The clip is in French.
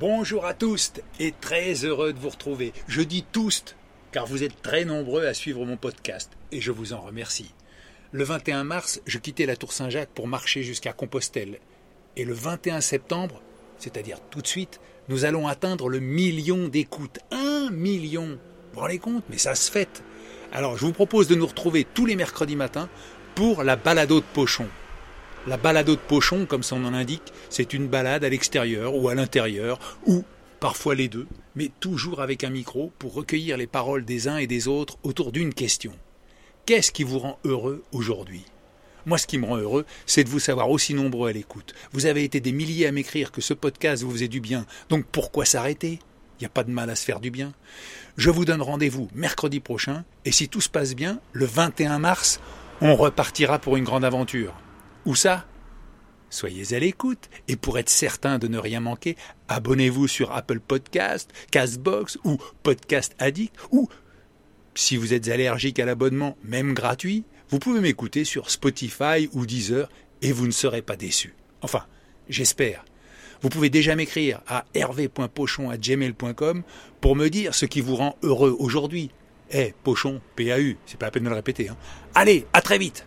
Bonjour à tous et très heureux de vous retrouver. Je dis tous car vous êtes très nombreux à suivre mon podcast et je vous en remercie. Le 21 mars, je quittais la Tour Saint-Jacques pour marcher jusqu'à Compostelle. Et le 21 septembre, c'est-à-dire tout de suite, nous allons atteindre le million d'écoutes. Un million Vous rendez compte? Mais ça se fête Alors je vous propose de nous retrouver tous les mercredis matins pour la balado de Pochon. La balado de Pochon, comme son nom l'indique, c'est une balade à l'extérieur ou à l'intérieur, ou parfois les deux, mais toujours avec un micro pour recueillir les paroles des uns et des autres autour d'une question. Qu'est-ce qui vous rend heureux aujourd'hui? Moi, ce qui me rend heureux, c'est de vous savoir aussi nombreux à l'écoute. Vous avez été des milliers à m'écrire que ce podcast vous faisait du bien. Donc pourquoi s'arrêter? Il n'y a pas de mal à se faire du bien. Je vous donne rendez-vous mercredi prochain, et si tout se passe bien, le 21 mars, on repartira pour une grande aventure. Où ça? Soyez à l'écoute et pour être certain de ne rien manquer, abonnez-vous sur Apple Podcast, Castbox ou Podcast Addict ou si vous êtes allergique à l'abonnement, même gratuit, vous pouvez m'écouter sur Spotify ou Deezer et vous ne serez pas déçu. Enfin, j'espère. Vous pouvez déjà m'écrire à hervé.pochon@gmail.com pour me dire ce qui vous rend heureux aujourd'hui. Eh, Pochon, PAU, c'est pas la peine de le répéter. Hein. Allez, à très vite